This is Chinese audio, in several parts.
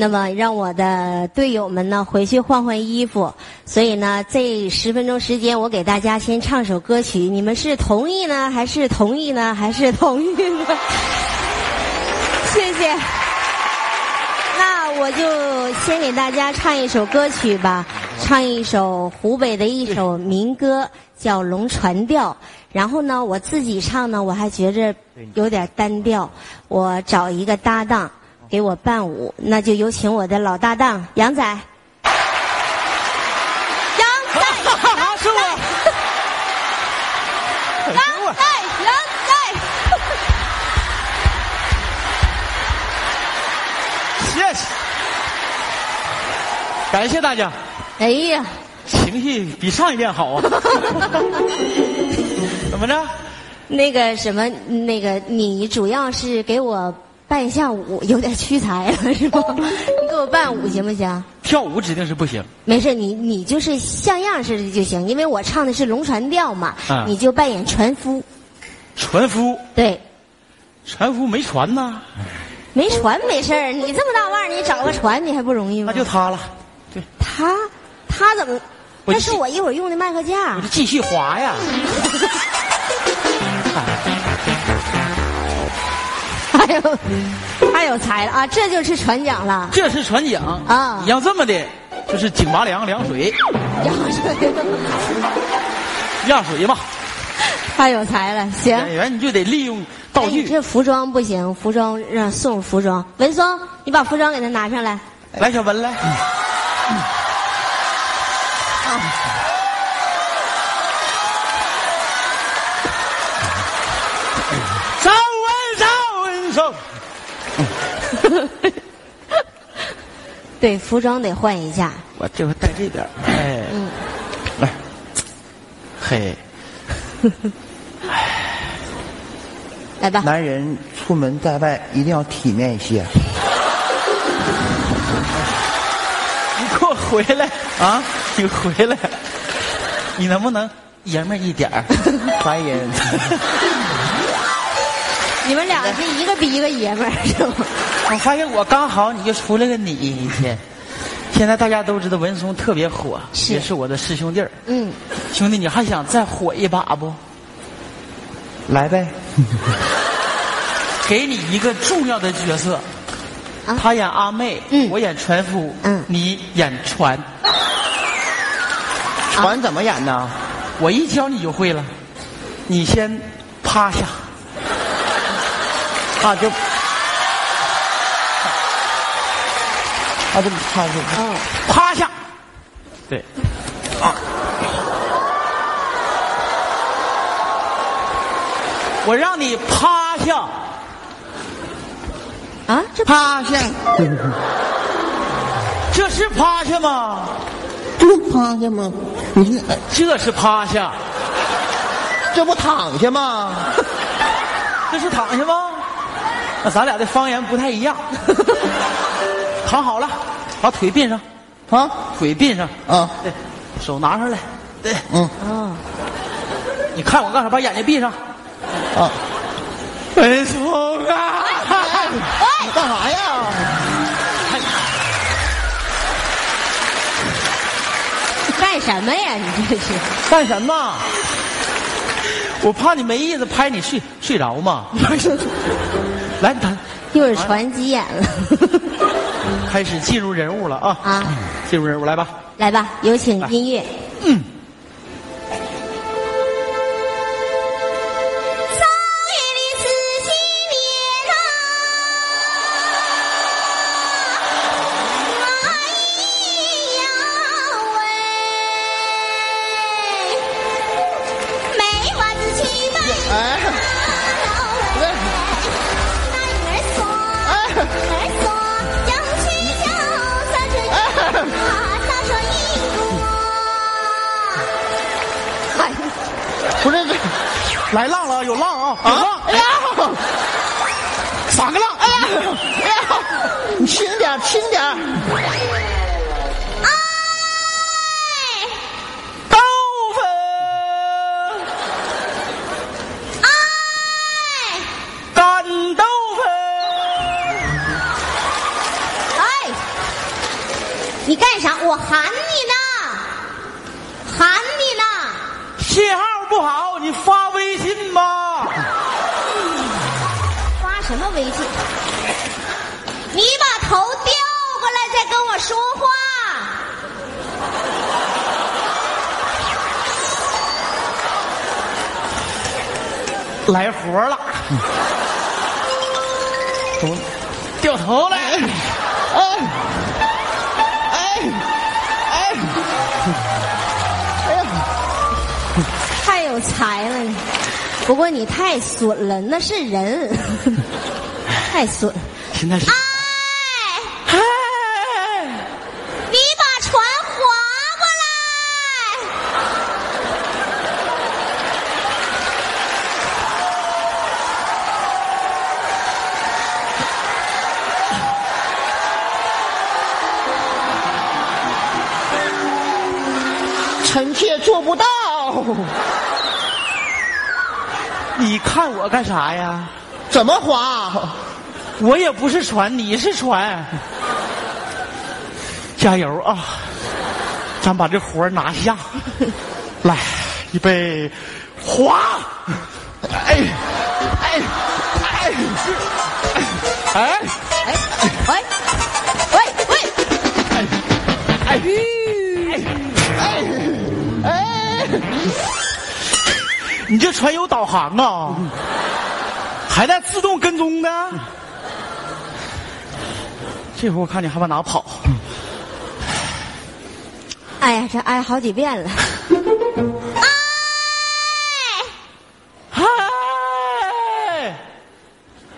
那么让我的队友们呢回去换换衣服。所以呢，这十分钟时间，我给大家先唱首歌曲，你们是同意呢，还是同意呢，还是同意呢？谢谢。那我就先给大家唱一首歌曲吧，唱一首湖北的一首民歌，叫《龙船调》。然后呢，我自己唱呢，我还觉着有点单调，我找一个搭档给我伴舞，那就有请我的老搭档杨仔。杨仔，是我。杨仔，杨仔。谢谢，感谢大家，哎呀，情绪比上一遍好啊。怎么着？那个什么，那个你主要是给我伴一下舞，有点屈才了是吧？你给我伴舞行不行？跳舞指定是不行。没事，你你就是像样似的就行，因为我唱的是龙船调嘛，啊你就扮演船夫。船夫，对，船夫没船呐，没船没事儿，你这么大腕儿，你找个船你还不容易吗？那就他了。对，他，他怎么？那是我一会儿用的麦克架我。继续滑呀。还有，太有才了啊！这就是船桨了。这是船桨啊你要这么的，就是井拔凉凉水，压水压水嘛。太有才了，行。演员你就得利用道具。这服装不行，服装让送服装。文松，你把服装给他拿上来。来，小文来。稍对，服装得换一下。我这回戴这边儿，哎，嗯，来，嘿，哎来吧。男人出门在外一定要体面一些你给我回来啊！你回来，你能不能爷们儿一点儿？男人你们俩是一个比一个爷们儿，是吗？我发现我刚好你就出来个你一天。现在大家都知道文松特别火，是也是我的师兄弟儿。嗯，兄弟，你还想再火一把不？来呗，给你一个重要的角色，啊他演阿妹，嗯我演船夫，嗯你演船，船怎么演呢？我一教你就会了。你先趴下，啊，就啊，这么看就哦，趴下，对，啊，我让你趴下，啊，这趴下，这是趴下吗？这不趴下吗？你这这是趴下，这不躺下吗？这是躺下吗？那咱俩的方言不太一样。躺好了，把腿并上，啊腿并上，啊对，手拿上来，对，嗯啊，你看我干啥？把眼睛闭上。啊，文松啊！你干啥呀？干什么呀？你这是？干什么？我怕你没意思，拍你睡睡着嘛。来，你谈，又是传急眼了。开始进入人物了啊！啊，进入人物来吧。来吧，有请音乐。嗯，来浪了，有浪啊！有啊浪！！哎呀，三个浪！哎呀！哎呀，你轻点，轻点。信吧。发什么微信？你把头调过来再跟我说话。来活了，怎么掉头了？哎，哎，哎，哎呀，太有才了你，不过你太损了，那是人，太损。现在是哎，哎，你把船划过来。臣妾做不到。你看我干啥呀？怎么滑？我也不是船，你是船。加油啊！咱把这活儿拿下。来，预备，滑！哎，哎，哎，哎，哎，喂，喂喂，哎，哎，哎，你这船有导航啊？还带自动跟踪的？这回我看你还往哪跑？哎呀，这挨好几遍了。哎，嗨，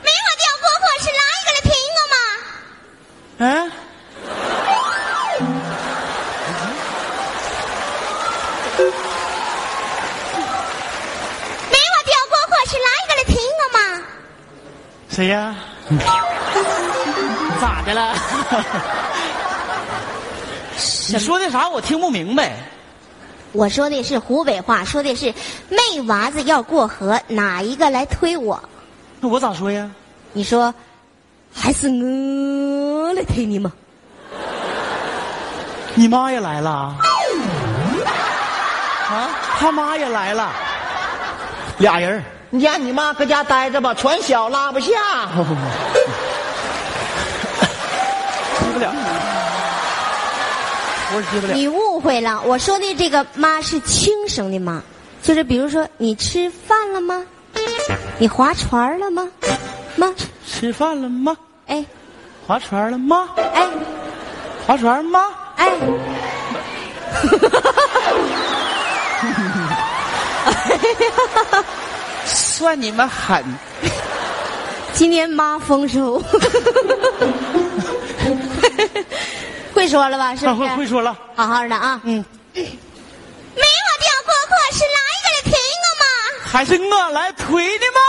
没我掉过火是哪一个来听我嘛？嗯，没我掉过火是哪一个来听我嘛？谁呀？咋的了？你说的啥？我听不明白。我说的是湖北话，说的是妹娃子要过河，哪一个来推我？那我咋说呀？你说，还是我来推你吗？你妈也来了啊？他妈也来了，俩人儿你让你妈搁家待着吧，船小拉不下。接不了，活儿接不了。你误会了，我说的这个妈是轻声的妈，就是比如说你吃饭了吗？你划船了吗？妈，吃饭了吗？哎划船了吗？哎划船吗？哎，算你们狠！今天妈丰收，会说了吧？是啊不是？会会说了。好好的啊。嗯，没我掉过客是哪一个来推我吗？还是我来推的嘛。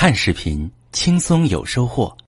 看视频，轻松有收获。